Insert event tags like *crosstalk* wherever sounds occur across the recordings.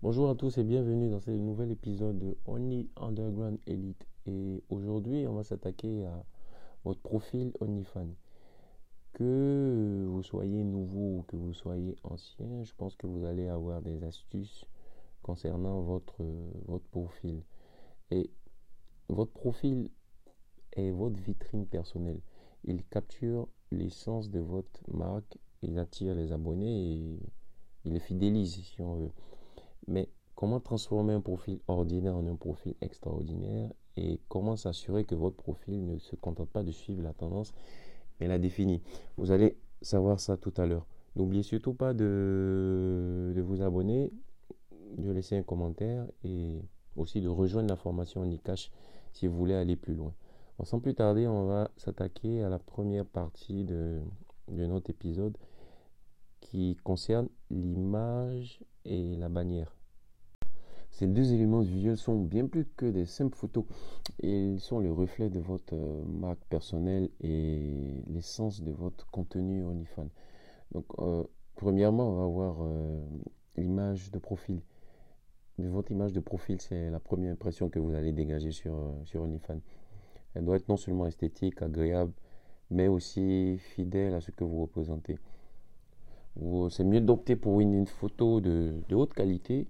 Bonjour à tous et bienvenue dans ce nouvel épisode de Only Underground Elite. Et aujourd'hui, on va s'attaquer à votre profil OnlyFans. Que vous soyez nouveau ou que vous soyez ancien, je pense que vous allez avoir des astuces concernant votre, votre profil. Et votre profil est votre vitrine personnelle. Il capture l'essence de votre marque, il attire les abonnés et il les fidélise si on veut. Mais comment transformer un profil ordinaire en un profil extraordinaire et comment s'assurer que votre profil ne se contente pas de suivre la tendance mais la définit. Vous allez savoir ça tout à l'heure. N'oubliez surtout pas de, vous abonner, de laisser un commentaire et aussi de rejoindre la formation Nikash si vous voulez aller plus loin. sans plus tarder, on va s'attaquer à la première partie de notre épisode qui concerne l'image et la bannière. Ces deux éléments visuels sont bien plus que des simples photos. Ils sont le reflet de votre euh, marque personnelle et l'essence de votre contenu OnlyFans. Donc, euh, premièrement, on va voir euh, l'image de profil. Votre image de profil, c'est la première impression que vous allez dégager sur, sur OnlyFans. Elle doit être non seulement esthétique, agréable, mais aussi fidèle à ce que vous représentez. C'est mieux d'opter pour une, photo de haute qualité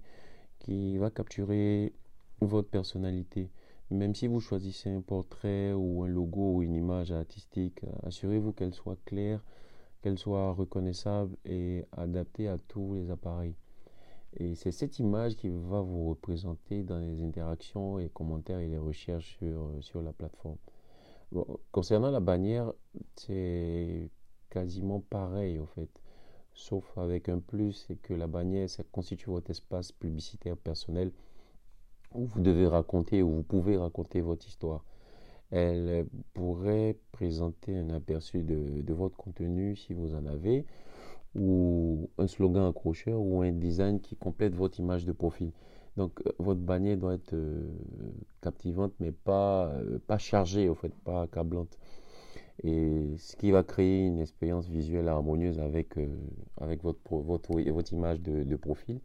qui va capturer votre personnalité. Même si vous choisissez un portrait ou un logo ou une image artistique, assurez-vous qu'elle soit claire, qu'elle soit reconnaissable et adaptée à tous les appareils. Et c'est cette image qui va vous représenter dans les interactions et commentaires et les recherches sur, sur la plateforme. concernant la bannière, c'est quasiment pareil en fait sauf avec un plus, c'est que la bannière, ça constitue votre espace publicitaire personnel où vous devez raconter, où vous pouvez raconter votre histoire. Elle pourrait présenter un aperçu de, votre contenu si vous en avez, ou un slogan accrocheur, ou un design qui complète votre image de profil. Donc euh, votre bannière doit être euh, captivante, mais pas, euh, pas chargée, en fait, pas accablante et ce qui va créer une expérience visuelle harmonieuse avec, euh, avec votre, votre, votre image de, profil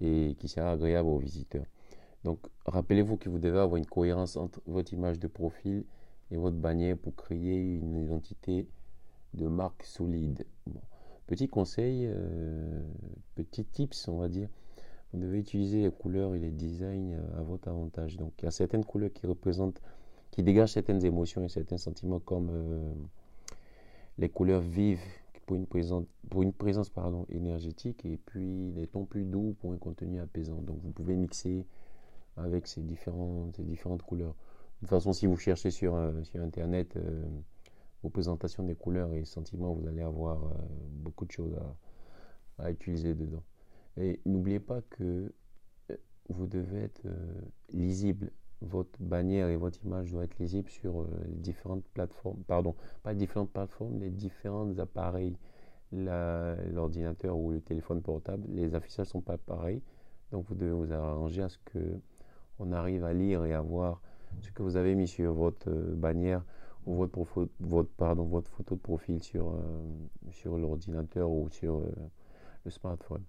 et qui sera agréable aux visiteurs. Donc, rappelez-vous que vous devez avoir une cohérence entre votre image de profil et votre bannière pour créer une identité de marque solide. Petit conseil, euh, petit tips, on va dire. Vous devez utiliser les couleurs et les designs euh, à votre avantage. Donc, il y a certaines couleurs qui représentent qui dégage certaines émotions et certains sentiments comme euh, les couleurs vives pour une présence, pour une présence pardon, énergétique et puis les tons plus doux pour un contenu apaisant. Donc vous pouvez mixer avec ces différentes, différentes couleurs. De toute façon, si vous cherchez sur, euh, sur Internet euh, représentation des couleurs et sentiments, vous allez avoir beaucoup de choses à, utiliser dedans. Et n'oubliez pas que vous devez être lisible votre bannière et votre image doivent être lisibles sur euh, différentes plateformes, pardon, pas différentes plateformes, les différents appareils, l'ordinateur ou le téléphone portable. Les affichages sont pas pareils, donc vous devez vous arranger à ce que on arrive à lire et à voir ce que vous avez mis sur votre euh, bannière ou votre, votre, pardon, votre photo de profil sur, euh, sur l'ordinateur ou sur le smartphone.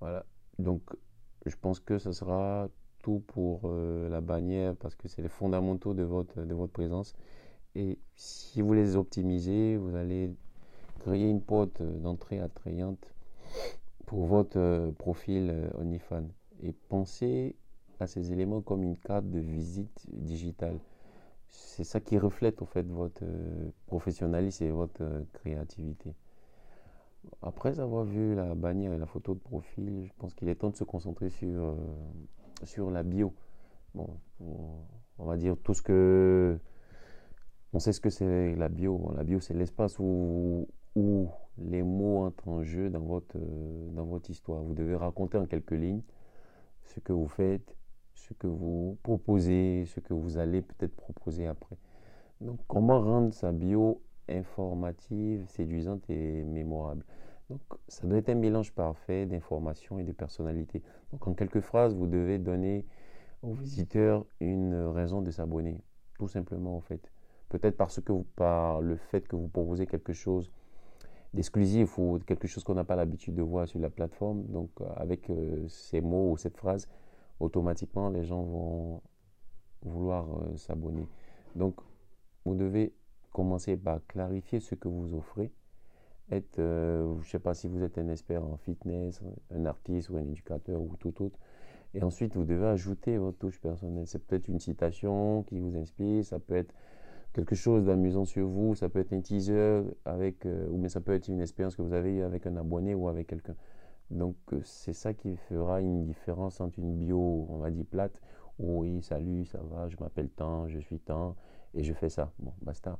Voilà. Donc, je pense que ce sera pour euh, la bannière parce que c'est les fondamentaux de votre, de votre présence. Et si vous les optimisez, vous allez créer une porte d'entrée attrayante pour votre euh, profil euh, OnlyFans. Et pensez à ces éléments comme une carte de visite digitale. C'est ça qui reflète au fait votre professionnalisme et votre créativité. Après avoir vu la bannière et la photo de profil, je pense qu'il est temps de se concentrer sur sur la bio. On va dire tout ce que. On sait ce que c'est la bio. La bio, c'est l'espace où, où les mots entrent en jeu dans votre, dans votre histoire. Vous devez raconter en quelques lignes ce que vous faites, ce que vous proposez, ce que vous allez peut-être proposer après. Donc, comment rendre sa bio informative, séduisante et mémorable? Donc, ça doit être un mélange parfait d'informations et de personnalité. Donc, en quelques phrases, vous devez donner aux visiteurs une raison de s'abonner, tout simplement en fait. Peut-être parce que par le fait que vous proposez quelque chose d'exclusif ou quelque chose qu'on n'a pas l'habitude de voir sur la plateforme. Donc avec ces mots ou cette phrase, automatiquement les gens vont vouloir s'abonner. Donc vous devez commencer par clarifier ce que vous offrez. Être, je ne sais pas si vous êtes un expert en fitness, un artiste ou un éducateur ou tout autre. Et ensuite, vous devez ajouter votre touche personnelle. C'est peut-être une citation qui vous inspire, ça peut être quelque chose d'amusant sur vous, ça peut être un teaser avec, euh, ou bien ça peut être une expérience que vous avez avec un abonné ou avec quelqu'un. Donc euh, c'est ça qui fera une différence entre une bio, on va dire plate, où oui, salut, ça va, je m'appelle tant, je suis tant, et je fais ça. Bon, basta.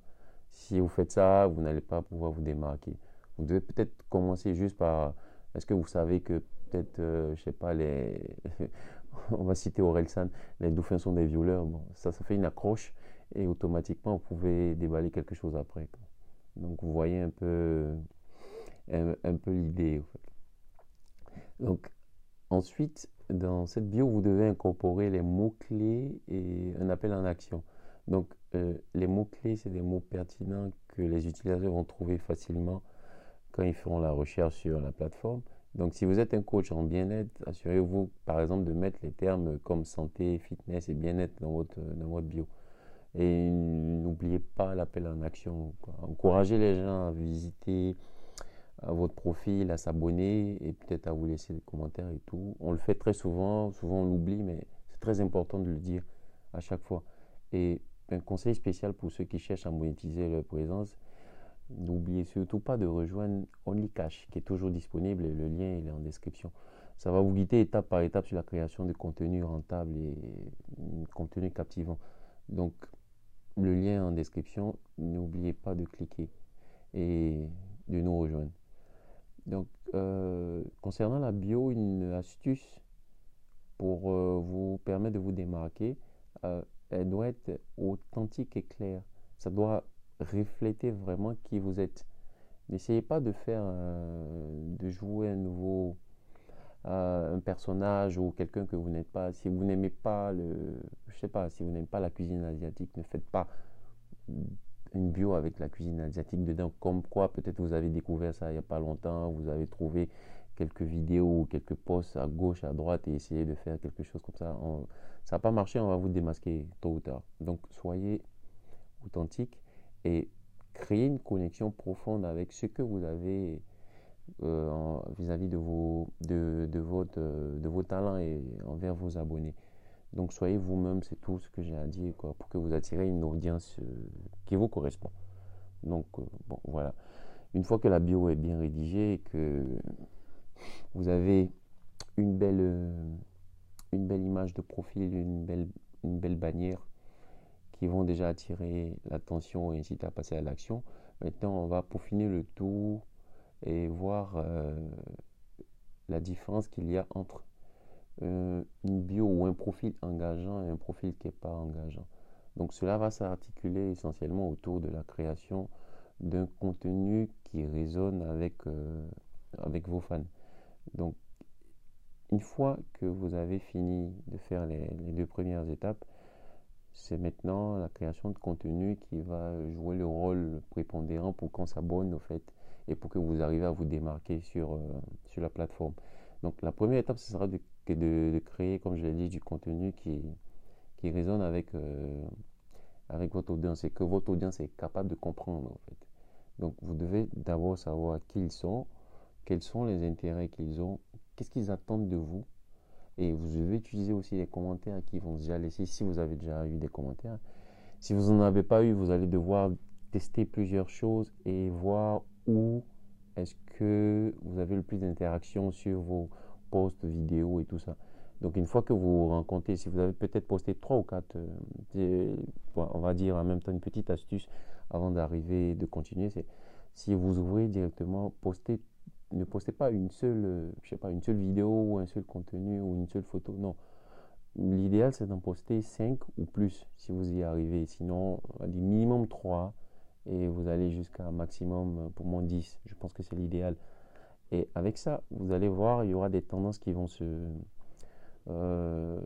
Si vous faites ça, vous n'allez pas pouvoir vous démarquer. Vous devez peut-être commencer juste par, est-ce que vous savez que peut-être, euh, je sais pas, les, *laughs* on va citer Orelsan, les dauphins sont des violeurs. Bon, ça, ça fait une accroche et automatiquement vous pouvez déballer quelque chose après. Donc vous voyez un peu, un, peu l'idée. Donc ensuite, dans cette bio, vous devez incorporer les mots-clés et un appel en action. Donc euh, les mots-clés, c'est des mots pertinents que les utilisateurs vont trouver facilement quand ils feront la recherche sur la plateforme. Donc, si vous êtes un coach en bien-être, assurez-vous, par exemple, de mettre les termes comme santé, fitness et bien-être dans votre, bio. Et n'oubliez pas l'appel en action. Encouragez les gens à visiter votre profil, à s'abonner et peut-être à vous laisser des commentaires et tout. On le fait très souvent, souvent on l'oublie, mais c'est très important de le dire à chaque fois. Et un conseil spécial pour ceux qui cherchent à monétiser leur présence, n'oubliez surtout pas de rejoindre OnlyCash qui est toujours disponible et le lien est en description. Ça va vous guider étape par étape sur la création de contenu rentable et contenu captivant. Donc le lien en description. N'oubliez pas de cliquer et de nous rejoindre. Donc, euh, concernant la bio, une astuce pour euh, vous permettre de vous démarquer, euh, elle doit être authentique et claire. Ça doit refléter vraiment qui vous êtes. N'essayez pas de faire, de jouer un nouveau, un personnage ou quelqu'un que vous n'êtes pas. Si vous n'aimez pas le, je sais pas, si vous n'aimez pas la cuisine asiatique, ne faites pas une bio avec la cuisine asiatique dedans. Comme quoi, peut-être vous avez découvert ça il n'y a pas longtemps, vous avez trouvé quelques vidéos ou quelques posts à gauche, à droite et essayez de faire quelque chose comme ça. ça n'a pas marché, on va vous démasquer tôt ou tard. Donc, soyez authentique et créez une connexion profonde avec ce que vous avez euh, vis-à-vis de, vos, de, de, votre, de vos talents et envers vos abonnés. Donc soyez vous-même, c'est tout ce que j'ai à dire quoi, pour que vous attirez une audience euh, qui vous correspond. Donc euh, bon, voilà. Une fois que la bio est bien rédigée et que vous avez une belle, euh, une belle image de profil, une belle, une belle bannière qui vont déjà attirer l'attention et inciter à passer à l'action, maintenant on va peaufiner le tout et voir la différence qu'il y a entre euh, une bio ou un profil engageant et un profil qui n'est pas engageant. Donc cela va s'articuler essentiellement autour de la création d'un contenu qui résonne avec, euh, avec vos fans. Donc une fois que vous avez fini de faire les, les deux premières étapes, c'est maintenant la création de contenu qui va jouer le rôle prépondérant pour qu'on s'abonne au fait et pour que vous arrivez à vous démarquer sur, euh, sur la plateforme. Donc la première étape, ce sera de de, créer, comme je l'ai dit, du contenu qui, qui résonne avec, euh, avec votre audience et que votre audience est capable de comprendre. Donc vous devez d'abord savoir qui ils sont, quels sont les intérêts qu'ils ont, qu'est-ce qu'ils attendent de vous. Et vous devez utiliser aussi les commentaires qu'ils vont déjà laisser si vous avez déjà eu des commentaires. Si vous n'en avez pas eu, vous allez devoir tester plusieurs choses et voir où est-ce que vous avez le plus d'interactions sur vos, posts, vidéos et tout ça. Donc une fois que vous rencontrez, si vous avez peut-être posté trois ou quatre, euh, on va dire en même temps une petite astuce avant d'arriver, de continuer, c'est si vous ouvrez directement, postez, ne postez pas une seule, euh, je sais pas, une seule vidéo ou un seul contenu ou une seule photo. Non. L'idéal c'est d'en poster cinq ou plus si vous y arrivez. Sinon, on minimum trois et vous allez jusqu'à maximum pour moins 10. Je pense que c'est l'idéal. Et avec ça, vous allez voir, il y aura des tendances qui vont se, euh,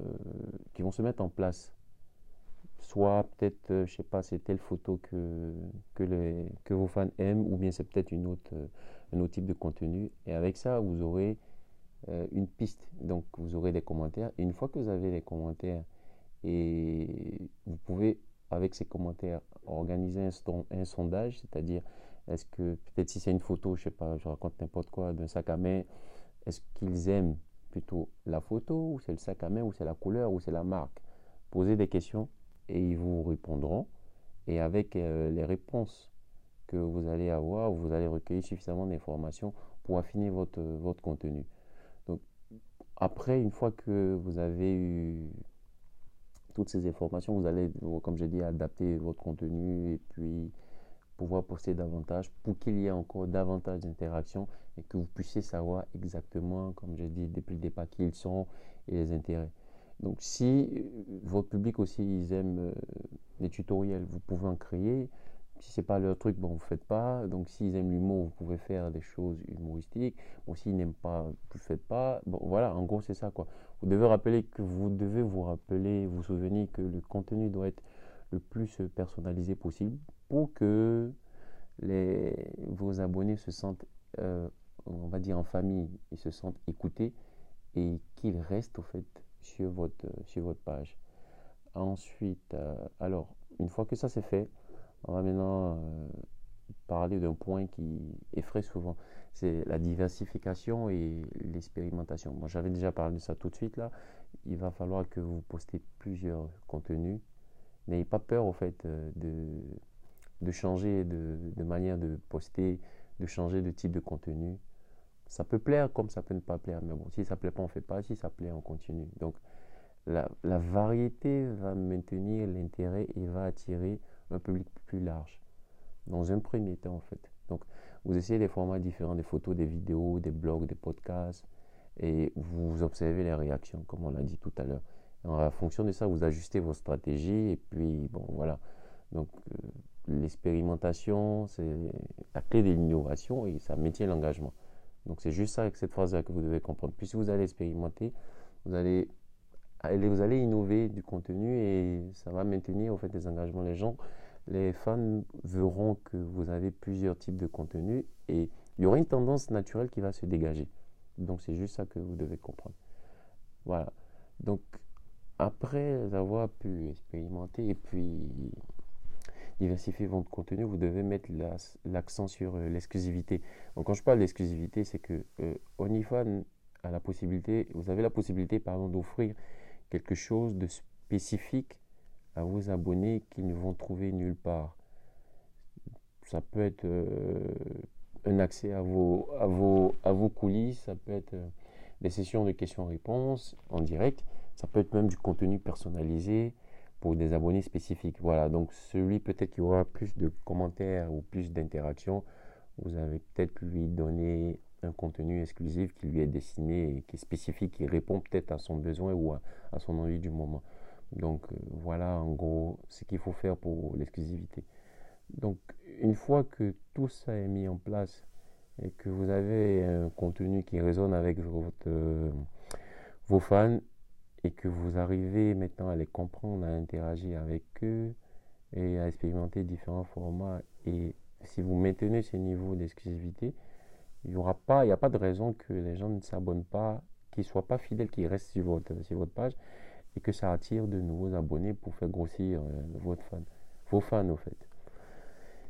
qui vont se mettre en place. soit peut-être, je sais pas, c'est telle photo que, que, les, que vos fans aiment, ou bien c'est peut-être une autre, autre type de contenu. Et avec ça, vous aurez une piste. Donc, vous aurez des commentaires. Et une fois que vous avez les commentaires, et vous pouvez, avec ces commentaires, organiser un, sondage, c'est-à-dire, est-ce que, peut-être si c'est une photo, je sais pas, je raconte n'importe quoi, d'un sac à main, est-ce qu'ils aiment plutôt la photo, ou c'est le sac à main, ou c'est la couleur, ou c'est la marque? Posez des questions et ils vous répondront. Et avec euh, les réponses que vous allez avoir, vous allez recueillir suffisamment d'informations pour affiner votre, votre contenu. Donc, après, une fois que vous avez eu toutes ces informations, vous allez, comme je dis, adapter votre contenu et puis pouvoir poster davantage pour qu'il y ait encore davantage d'interactions et que vous puissiez savoir exactement, comme j'ai dit depuis le départ, qui ils sont et les intérêts. Donc si euh, votre public aussi, ils aiment euh, les tutoriels, vous pouvez en créer. Si c'est pas leur truc, bon, vous faites pas. Donc s'ils aiment l'humour, vous pouvez faire des choses humoristiques. Bon, s'ils n'aiment pas, vous faites pas. Bon, voilà, en gros, c'est ça, quoi. Vous devez rappeler que vous devez vous rappeler, vous souvenir que le contenu doit être le plus personnalisé possible pour que les, vos abonnés se sentent, euh, on va dire en famille, ils se sentent écoutés et qu'ils restent au fait sur votre, sur votre page. Ensuite, euh, alors, une fois que ça c'est fait, on va maintenant euh, parler d'un point qui effraie souvent. C'est la diversification et l'expérimentation. Moi, j'avais déjà parlé de ça tout de suite là. Il va falloir que vous postez plusieurs contenus. N'ayez pas peur, au fait, de, de changer de, manière de poster, de changer de type de contenu. Ça peut plaire comme ça peut ne pas plaire, mais bon, si ça ne plaît pas, on ne fait pas, si ça plaît, on continue. Donc, la, variété va maintenir l'intérêt et va attirer un public plus large, dans un premier temps, en fait. Donc, vous essayez des formats différents, des photos, des vidéos, des blogs, des podcasts, et vous observez les réactions, comme on l'a dit tout à l'heure. En fonction de ça, vous ajustez vos stratégies, et puis, bon, voilà. Donc, euh, l'expérimentation, c'est la clé de l'innovation et ça maintient l'engagement. Donc c'est juste ça avec cette phrase-là que vous devez comprendre. Puis si vous allez expérimenter, vous allez, vous allez innover du contenu et ça va maintenir au fait des engagements. Les gens, les fans verront que vous avez plusieurs types de contenus et il y aura une tendance naturelle qui va se dégager. Donc c'est juste ça que vous devez comprendre. Voilà. Donc après avoir pu expérimenter et puis diversifier votre contenu, vous devez mettre l'accent sur euh, l'exclusivité. Donc quand je parle d'exclusivité, c'est que euh, OnlyFans a la possibilité, vous avez la possibilité pardon d'offrir quelque chose de spécifique à vos abonnés qu'ils ne vont trouver nulle part. Ça peut être euh, un accès à vos, à, vos, à vos coulisses, ça peut être des sessions de questions-réponses en direct, ça peut être même du contenu personnalisé, pour des abonnés spécifiques. Voilà, donc celui peut-être qui aura plus de commentaires ou plus d'interactions, vous avez peut-être lui donné un contenu exclusif qui lui est destiné qui est spécifique, qui répond peut-être à son besoin ou à, son envie du moment. Donc euh, voilà en gros ce qu'il faut faire pour l'exclusivité. Donc une fois que tout ça est mis en place et que vous avez un contenu qui résonne avec euh, vos fans, et que vous arrivez maintenant à les comprendre, à interagir avec eux et à expérimenter différents formats. Et si vous maintenez ce niveau d'exclusivité, il n'y aura pas, il n'y a pas de raison que les gens ne s'abonnent pas, qu'ils ne soient pas fidèles, qu'ils restent sur votre, sur votre page et que ça attire de nouveaux abonnés pour faire grossir euh, votre fan, vos fans au fait.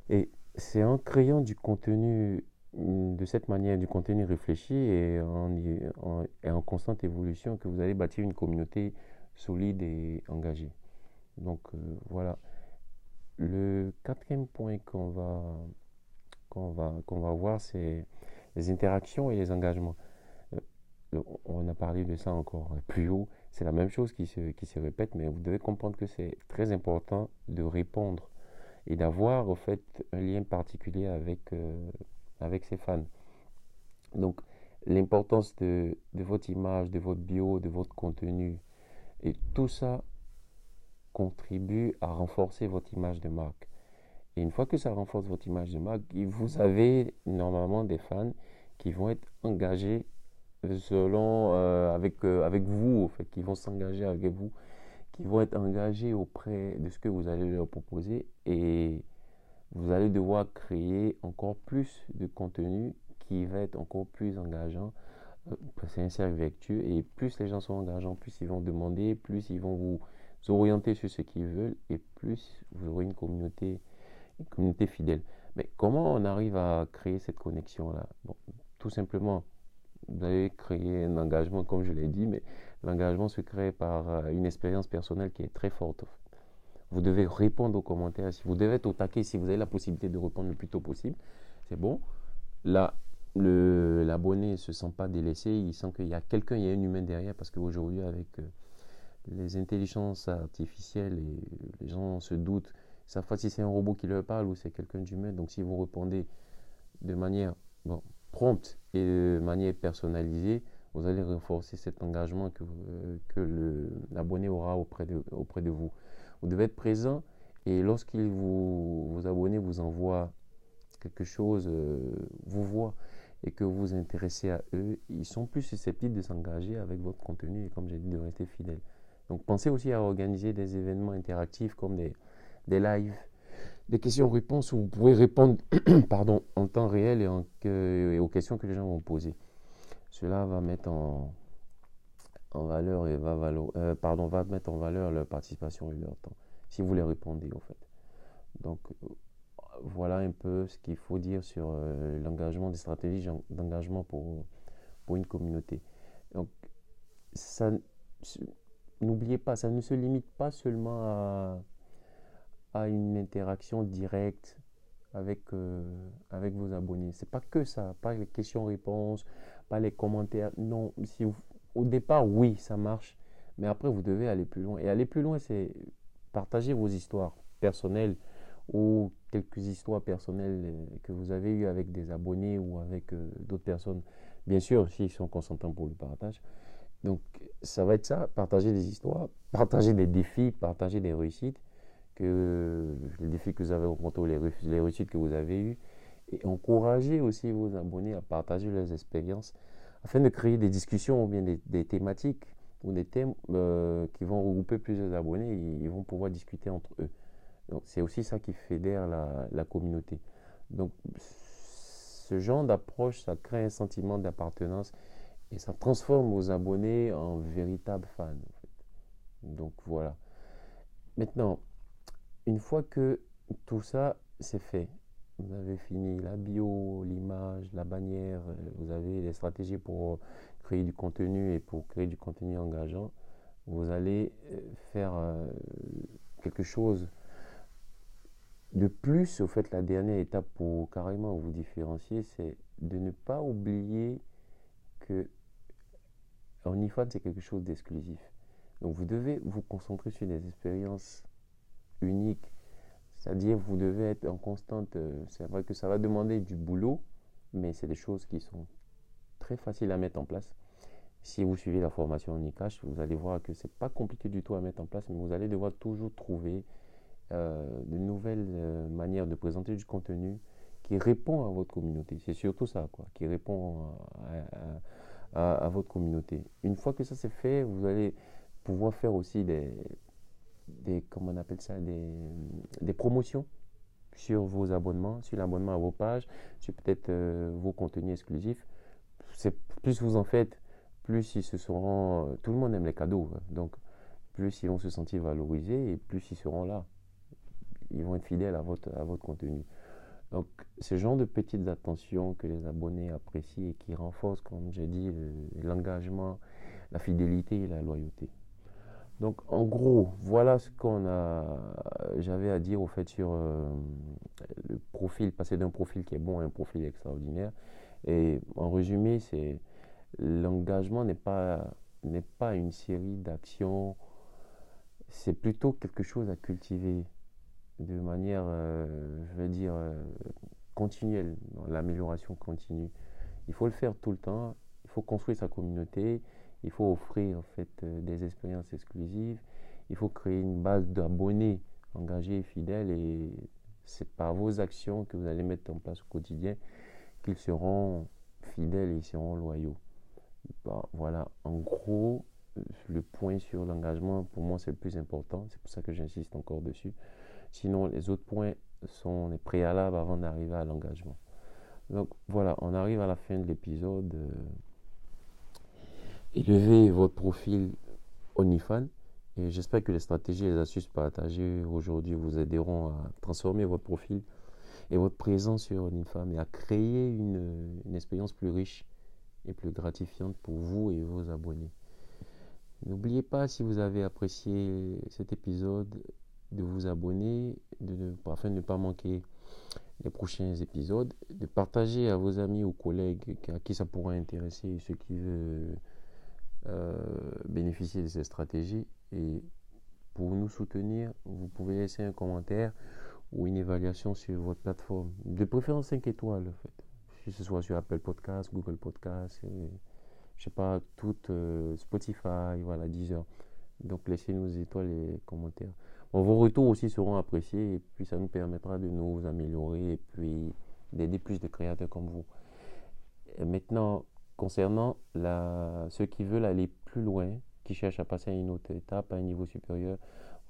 Et c'est en créant du contenu de cette manière du contenu réfléchi et en, en, en, constante évolution que vous allez bâtir une communauté solide et engagée. Donc euh, voilà. Le quatrième point qu'on va, qu'on va, qu'on va voir, c'est les interactions et les engagements. Euh, on a parlé de ça encore plus haut. C'est la même chose qui se, qui se répète, mais vous devez comprendre que c'est très important de répondre et d'avoir en fait un lien particulier avec euh, avec ses fans. Donc, l'importance de, votre image, de votre bio, de votre contenu, et tout ça contribue à renforcer votre image de marque. Et une fois que ça renforce votre image de marque, vous avez normalement des fans qui vont être engagés selon euh, avec euh, avec vous, en fait, qui vont s'engager avec vous, qui vont être engagés auprès de ce que vous allez leur proposer et vous allez devoir créer encore plus de contenu qui va être encore plus engageant. Euh, c'est un cercle vertueux et plus les gens sont engageants, plus ils vont demander, plus ils vont vous orienter sur ce qu'ils veulent et plus vous aurez une communauté, communauté fidèle. Mais comment on arrive à créer cette connexion-là? Bon, Tout simplement, vous allez créer un engagement, comme je l'ai dit, mais l'engagement se crée par euh, une expérience personnelle qui est très forte. Vous devez répondre aux commentaires. Si vous devez être au taquet, si vous avez la possibilité de répondre le plus tôt possible, c'est bon. Là, l'abonné ne se sent pas délaissé, il sent qu'il y a quelqu'un, il y a un humain derrière, parce qu'aujourd'hui, avec euh, les intelligences artificielles, les gens se doutent, ils savent pas si c'est un robot qui leur parle ou c'est quelqu'un d'humain. Donc, si vous répondez de manière bon, prompte et de manière personnalisée, vous allez renforcer cet engagement que, euh, que l'abonné aura auprès de, auprès de vous. Vous devez être présent et lorsqu'il vous, vous abonnez vous envoie quelque chose, euh, vous voit et que vous vous intéressez à eux, ils sont plus susceptibles de s'engager avec votre contenu et comme j'ai dit, de rester fidèles. Donc pensez aussi à organiser des événements interactifs comme des, des lives, des questions-réponses où vous pouvez répondre *clears throat* pardon, en temps réel et, aux questions que les gens vont poser. Cela va mettre en, en valeur et va, euh, pardon, va mettre en valeur leur participation et leur temps, si vous les répondez en fait. Donc voilà un peu ce qu'il faut dire sur euh, l'engagement, des stratégies d'engagement pour, pour une communauté. Donc n'oubliez pas, ça ne se limite pas seulement à à une interaction directe avec, euh, avec vos abonnés. C'est pas que ça, pas les questions-réponses, pas les commentaires. Non, si au départ, oui, ça marche, mais après, vous devez aller plus loin. Et aller plus loin, c'est partager vos histoires personnelles ou quelques histoires personnelles euh, que vous avez eues avec des abonnés ou avec euh, d'autres personnes. Bien sûr, s'ils sont consentants pour le partage. Donc, ça va être ça, partager des histoires, partager des défis, partager des réussites les défis que vous avez rencontrés, les, les réussites que vous avez eues, et encourager aussi vos abonnés à partager leurs expériences afin de créer des discussions ou bien des, thématiques ou des thèmes euh, qui vont regrouper plusieurs abonnés et ils vont pouvoir discuter entre eux. C'est aussi ça qui fédère la, communauté. Donc ce genre d'approche, ça crée un sentiment d'appartenance et ça transforme vos abonnés en véritables fans. Donc voilà. Maintenant, une fois que tout ça c'est fait, vous avez fini la bio, l'image, la bannière, euh, vous avez les stratégies pour créer du contenu et pour créer du contenu engageant, vous allez euh, faire euh, quelque chose de plus. Au fait, la dernière étape pour carrément vous différencier, c'est de ne pas oublier que OnlyFans, c'est quelque chose d'exclusif. Donc, vous devez vous concentrer sur des expériences unique. C'est-à-dire, vous devez être en constante. Euh, c'est vrai que ça va demander du boulot, mais c'est des choses qui sont très faciles à mettre en place. Si vous suivez la formation en e-cash, vous allez voir que c'est pas compliqué du tout à mettre en place, mais vous allez devoir toujours trouver euh, de nouvelles euh, manières de présenter du contenu qui répond à votre communauté. C'est surtout ça, quoi, qui répond à, à votre communauté. Une fois que ça c'est fait, vous allez pouvoir faire aussi des, des, comment on appelle ça, des, des promotions sur vos abonnements, sur l'abonnement à vos pages, sur peut-être euh, vos contenus exclusifs. C'est, plus vous en faites, plus ils se seront. Tout le monde aime les cadeaux, hein. donc plus ils vont se sentir valorisés et plus ils seront là. Ils vont être fidèles à votre, à votre contenu. Donc, ce genre de petites attentions que les abonnés apprécient et qui renforcent, comme j'ai dit, l'engagement, la fidélité et la loyauté. Donc en gros, voilà ce qu'on a, j'avais à dire au fait sur euh, le profil, passer d'un profil qui est bon à un profil extraordinaire. Et en résumé, c'est l'engagement n'est pas n'est pas une série d'actions, c'est plutôt quelque chose à cultiver de manière, euh, je vais dire, euh, continuelle, l'amélioration continue. Il faut le faire tout le temps. Il faut construire sa communauté. Il faut offrir en fait euh, des expériences exclusives. Il faut créer une base d'abonnés engagés et fidèles et c'est par vos actions que vous allez mettre en place au quotidien qu'ils seront fidèles et ils seront loyaux. voilà, en gros, le point sur l'engagement, pour moi, c'est le plus important. C'est pour ça que j'insiste encore dessus. Sinon, les autres points sont les préalables avant d'arriver à l'engagement. Donc voilà, on arrive à la fin de l'épisode. Élevez votre profil OnlyFans. Et j'espère que les stratégies et les astuces partagées aujourd'hui vous aideront à transformer votre profil et votre présence sur OnlyFans et à créer une, expérience plus riche et plus gratifiante pour vous et vos abonnés. N'oubliez pas, si vous avez apprécié cet épisode, de vous abonner, de, afin de ne pas manquer les prochains épisodes, de partager à vos amis ou collègues à qui ça pourrait intéresser, ceux qui veulent bénéficier de ces stratégies. Et pour nous soutenir, vous pouvez laisser un commentaire ou une évaluation sur votre plateforme. De préférence 5 étoiles, en fait. Que ce soit sur Apple Podcast, Google Podcast, et, je sais pas, tout euh, Spotify, voilà, Deezer. Donc laissez-nous des étoiles et commentaires. vos retours aussi seront appréciés et puis ça nous permettra de nous améliorer et puis d'aider plus de créateurs comme vous. maintenant, concernant ceux qui veulent aller plus loin, qui cherchent à passer à une autre étape, à un niveau supérieur,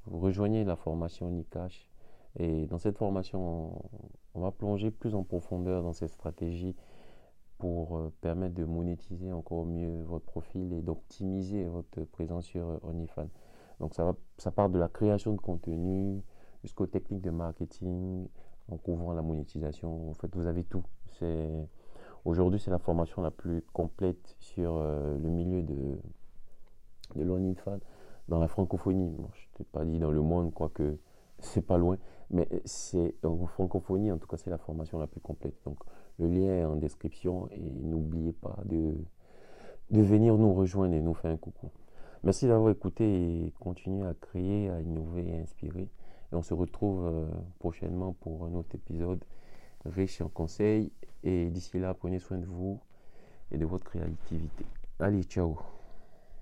rejoignez la formation Nikash. Et dans cette formation, on, va plonger plus en profondeur dans cette stratégie pour euh, permettre de monétiser encore mieux votre profil et d'optimiser votre présence sur euh, OnlyFans. Donc ça, part de la création de contenu jusqu'aux techniques de marketing en couvrant la monétisation. En fait, vous avez tout. Aujourd'hui, c'est la formation la plus complète sur euh, le milieu de, de l'OnlyFans dans la francophonie. je ne t'ai pas dit dans le monde, quoique c'est pas loin, mais c'est en francophonie, en tout cas, c'est la formation la plus complète. Donc, le lien est en description et n'oubliez pas de, de venir nous rejoindre et nous faire un coucou. Merci d'avoir écouté et continuez à créer, à innover et à inspirer. Et on se retrouve euh, prochainement pour un autre épisode riche en conseils. Et d'ici là, prenez soin de vous et de votre créativité. Allez, ciao